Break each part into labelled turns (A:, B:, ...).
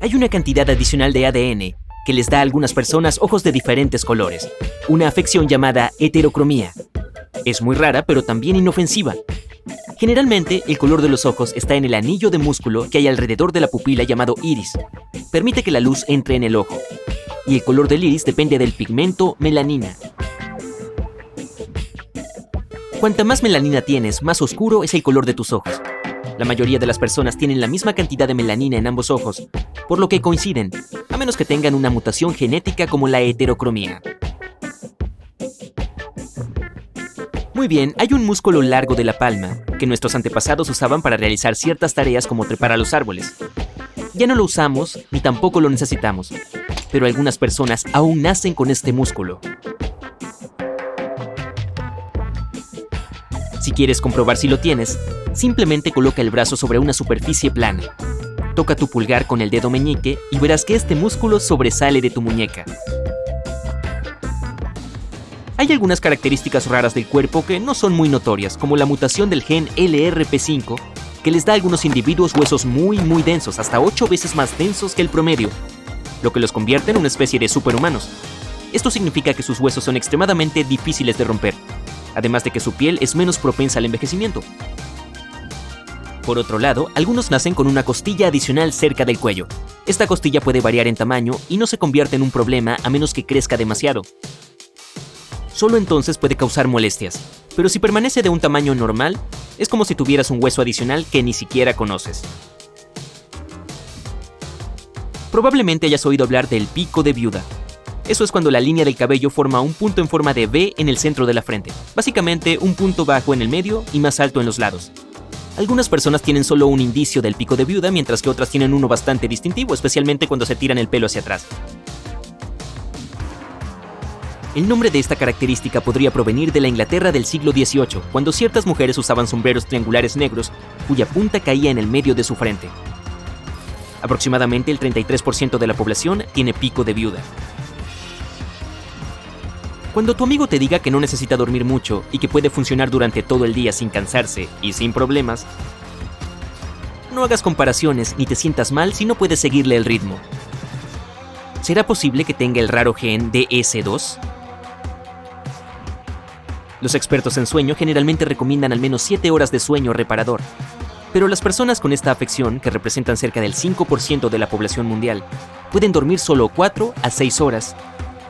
A: Hay una cantidad adicional de ADN que les da a algunas personas ojos de diferentes colores, una afección llamada heterocromía. Es muy rara, pero también inofensiva. Generalmente, el color de los ojos está en el anillo de músculo que hay alrededor de la pupila llamado iris. Permite que la luz entre en el ojo. Y el color del iris depende del pigmento melanina. Cuanta más melanina tienes, más oscuro es el color de tus ojos. La mayoría de las personas tienen la misma cantidad de melanina en ambos ojos, por lo que coinciden, a menos que tengan una mutación genética como la heterocromía. Muy bien, hay un músculo largo de la palma que nuestros antepasados usaban para realizar ciertas tareas como trepar a los árboles. Ya no lo usamos ni tampoco lo necesitamos, pero algunas personas aún nacen con este músculo. Si quieres comprobar si lo tienes, simplemente coloca el brazo sobre una superficie plana. Toca tu pulgar con el dedo meñique y verás que este músculo sobresale de tu muñeca. Hay algunas características raras del cuerpo que no son muy notorias, como la mutación del gen LRP5, que les da a algunos individuos huesos muy muy densos, hasta 8 veces más densos que el promedio, lo que los convierte en una especie de superhumanos. Esto significa que sus huesos son extremadamente difíciles de romper, además de que su piel es menos propensa al envejecimiento. Por otro lado, algunos nacen con una costilla adicional cerca del cuello. Esta costilla puede variar en tamaño y no se convierte en un problema a menos que crezca demasiado. Solo entonces puede causar molestias, pero si permanece de un tamaño normal, es como si tuvieras un hueso adicional que ni siquiera conoces. Probablemente hayas oído hablar del pico de viuda, eso es cuando la línea del cabello forma un punto en forma de V en el centro de la frente. Básicamente un punto bajo en el medio y más alto en los lados. Algunas personas tienen solo un indicio del pico de viuda, mientras que otras tienen uno bastante distintivo, especialmente cuando se tiran el pelo hacia atrás. El nombre de esta característica podría provenir de la Inglaterra del siglo XVIII, cuando ciertas mujeres usaban sombreros triangulares negros cuya punta caía en el medio de su frente. Aproximadamente el 33% de la población tiene pico de viuda. Cuando tu amigo te diga que no necesita dormir mucho y que puede funcionar durante todo el día sin cansarse y sin problemas, no hagas comparaciones ni te sientas mal si no puedes seguirle el ritmo. ¿Será posible que tenga el raro gen DS2? Los expertos en sueño generalmente recomiendan al menos 7 horas de sueño reparador, pero las personas con esta afección, que representan cerca del 5% de la población mundial, pueden dormir solo 4 a 6 horas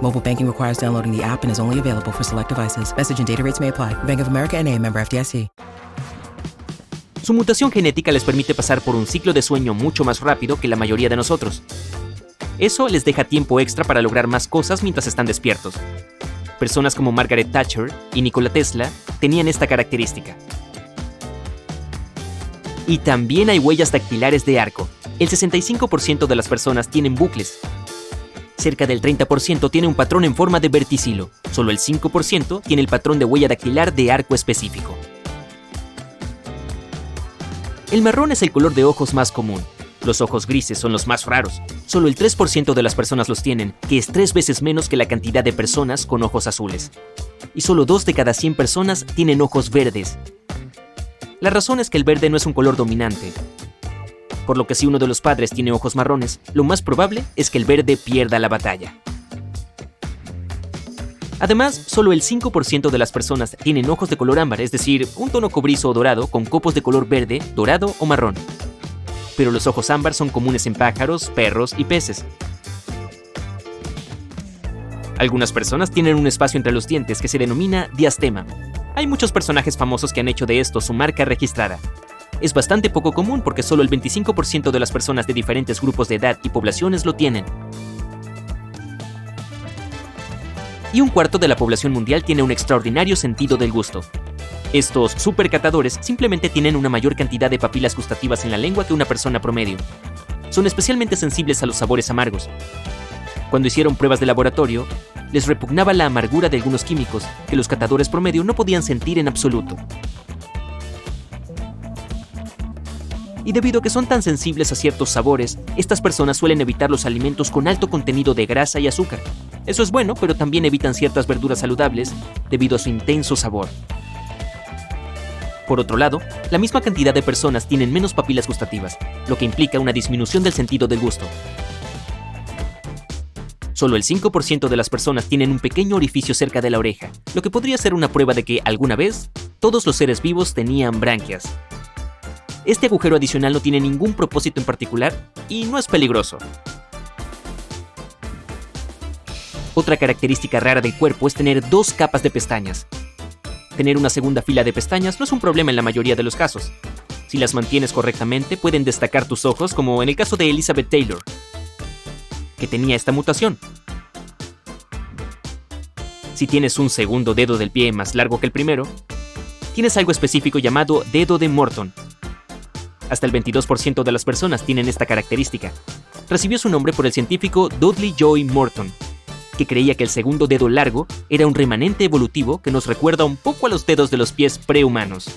B: Mobile banking requires downloading the app and is only available for select devices. Message and data rates may apply. Bank of America NA, member FDIC.
A: Su mutación genética les permite pasar por un ciclo de sueño mucho más rápido que la mayoría de nosotros. Eso les deja tiempo extra para lograr más cosas mientras están despiertos. Personas como Margaret Thatcher y Nikola Tesla tenían esta característica. Y también hay huellas dactilares de arco. El 65% de las personas tienen bucles, cerca del 30% tiene un patrón en forma de verticilo, solo el 5% tiene el patrón de huella dactilar de arco específico. El marrón es el color de ojos más común. Los ojos grises son los más raros. Solo el 3% de las personas los tienen, que es tres veces menos que la cantidad de personas con ojos azules. Y solo 2 de cada 100 personas tienen ojos verdes. La razón es que el verde no es un color dominante, por lo que si uno de los padres tiene ojos marrones, lo más probable es que el verde pierda la batalla. Además, solo el 5% de las personas tienen ojos de color ámbar, es decir, un tono cobrizo o dorado con copos de color verde, dorado o marrón. Pero los ojos ámbar son comunes en pájaros, perros y peces. Algunas personas tienen un espacio entre los dientes que se denomina diastema. Hay muchos personajes famosos que han hecho de esto su marca registrada. Es bastante poco común porque solo el 25% de las personas de diferentes grupos de edad y poblaciones lo tienen. Y un cuarto de la población mundial tiene un extraordinario sentido del gusto. Estos supercatadores simplemente tienen una mayor cantidad de papilas gustativas en la lengua que una persona promedio. Son especialmente sensibles a los sabores amargos. Cuando hicieron pruebas de laboratorio, les repugnaba la amargura de algunos químicos que los catadores promedio no podían sentir en absoluto. Y debido a que son tan sensibles a ciertos sabores, estas personas suelen evitar los alimentos con alto contenido de grasa y azúcar. Eso es bueno, pero también evitan ciertas verduras saludables debido a su intenso sabor. Por otro lado, la misma cantidad de personas tienen menos papilas gustativas, lo que implica una disminución del sentido del gusto. Solo el 5% de las personas tienen un pequeño orificio cerca de la oreja, lo que podría ser una prueba de que alguna vez todos los seres vivos tenían branquias. Este agujero adicional no tiene ningún propósito en particular y no es peligroso. Otra característica rara del cuerpo es tener dos capas de pestañas, Tener una segunda fila de pestañas no es un problema en la mayoría de los casos. Si las mantienes correctamente, pueden destacar tus ojos, como en el caso de Elizabeth Taylor, que tenía esta mutación. Si tienes un segundo dedo del pie más largo que el primero, tienes algo específico llamado dedo de Morton. Hasta el 22% de las personas tienen esta característica. Recibió su nombre por el científico Dudley Joy Morton, que creía que el segundo dedo largo era un remanente evolutivo que nos recuerda un poco a los dedos de los pies prehumanos.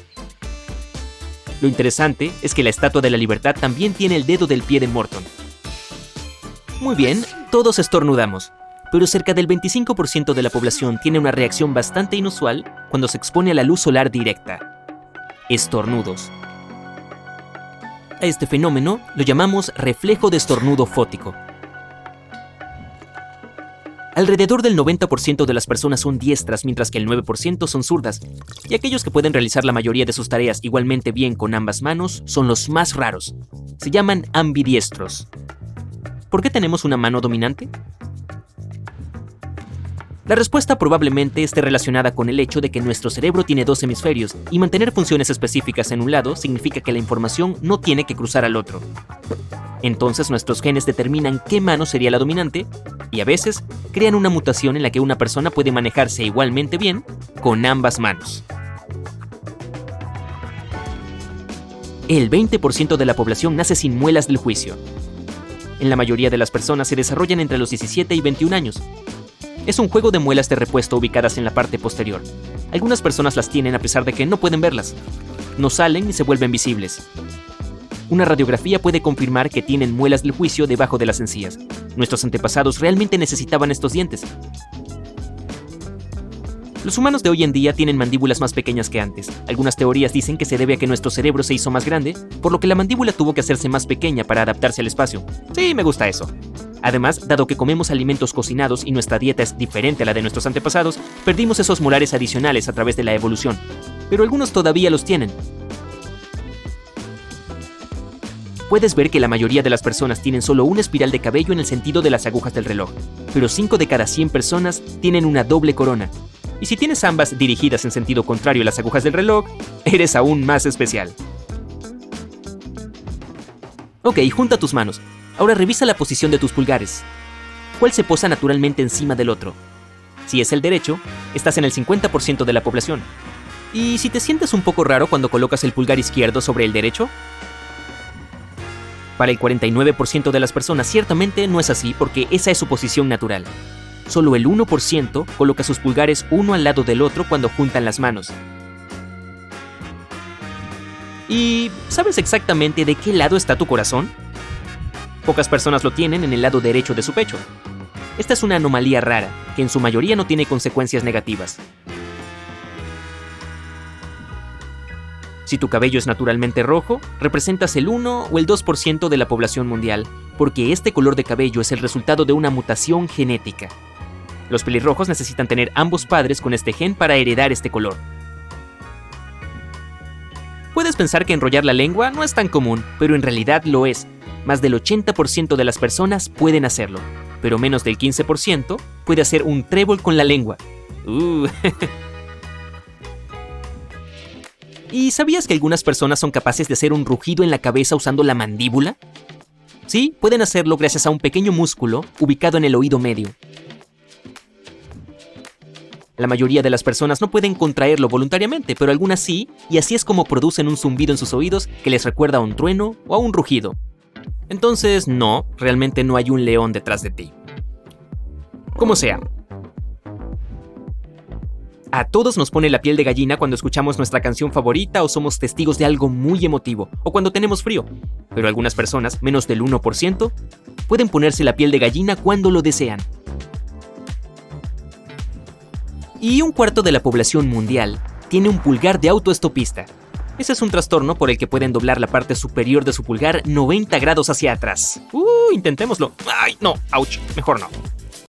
A: Lo interesante es que la Estatua de la Libertad también tiene el dedo del pie de Morton. Muy bien, todos estornudamos, pero cerca del 25% de la población tiene una reacción bastante inusual cuando se expone a la luz solar directa. Estornudos. A este fenómeno lo llamamos reflejo de estornudo fótico. Alrededor del 90% de las personas son diestras, mientras que el 9% son zurdas, y aquellos que pueden realizar la mayoría de sus tareas igualmente bien con ambas manos son los más raros. Se llaman ambidiestros. ¿Por qué tenemos una mano dominante? La respuesta probablemente esté relacionada con el hecho de que nuestro cerebro tiene dos hemisferios y mantener funciones específicas en un lado significa que la información no tiene que cruzar al otro. Entonces nuestros genes determinan qué mano sería la dominante y a veces crean una mutación en la que una persona puede manejarse igualmente bien con ambas manos. El 20% de la población nace sin muelas del juicio. En la mayoría de las personas se desarrollan entre los 17 y 21 años. Es un juego de muelas de repuesto ubicadas en la parte posterior. Algunas personas las tienen a pesar de que no pueden verlas. No salen ni se vuelven visibles. Una radiografía puede confirmar que tienen muelas del juicio debajo de las encías. Nuestros antepasados realmente necesitaban estos dientes. Los humanos de hoy en día tienen mandíbulas más pequeñas que antes. Algunas teorías dicen que se debe a que nuestro cerebro se hizo más grande, por lo que la mandíbula tuvo que hacerse más pequeña para adaptarse al espacio. Sí, me gusta eso. Además, dado que comemos alimentos cocinados y nuestra dieta es diferente a la de nuestros antepasados, perdimos esos molares adicionales a través de la evolución. Pero algunos todavía los tienen. puedes ver que la mayoría de las personas tienen solo una espiral de cabello en el sentido de las agujas del reloj, pero 5 de cada 100 personas tienen una doble corona. Y si tienes ambas dirigidas en sentido contrario a las agujas del reloj, eres aún más especial. Ok, junta tus manos. Ahora revisa la posición de tus pulgares. ¿Cuál se posa naturalmente encima del otro? Si es el derecho, estás en el 50% de la población. ¿Y si te sientes un poco raro cuando colocas el pulgar izquierdo sobre el derecho? Para el 49% de las personas ciertamente no es así porque esa es su posición natural. Solo el 1% coloca sus pulgares uno al lado del otro cuando juntan las manos. ¿Y sabes exactamente de qué lado está tu corazón? Pocas personas lo tienen en el lado derecho de su pecho. Esta es una anomalía rara, que en su mayoría no tiene consecuencias negativas. Si tu cabello es naturalmente rojo, representas el 1 o el 2% de la población mundial, porque este color de cabello es el resultado de una mutación genética. Los pelirrojos necesitan tener ambos padres con este gen para heredar este color. Puedes pensar que enrollar la lengua no es tan común, pero en realidad lo es. Más del 80% de las personas pueden hacerlo, pero menos del 15% puede hacer un trébol con la lengua. Uh. ¿Y sabías que algunas personas son capaces de hacer un rugido en la cabeza usando la mandíbula? Sí, pueden hacerlo gracias a un pequeño músculo ubicado en el oído medio. La mayoría de las personas no pueden contraerlo voluntariamente, pero algunas sí, y así es como producen un zumbido en sus oídos que les recuerda a un trueno o a un rugido. Entonces, no, realmente no hay un león detrás de ti. Como sea. A todos nos pone la piel de gallina cuando escuchamos nuestra canción favorita o somos testigos de algo muy emotivo, o cuando tenemos frío. Pero algunas personas, menos del 1%, pueden ponerse la piel de gallina cuando lo desean y un cuarto de la población mundial tiene un pulgar de autoestopista. Ese es un trastorno por el que pueden doblar la parte superior de su pulgar 90 grados hacia atrás. Uh, intentémoslo. Ay, no, ouch, mejor no.